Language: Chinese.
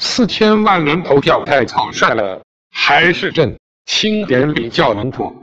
四千万人投票太草率了，还是朕清点比较稳妥。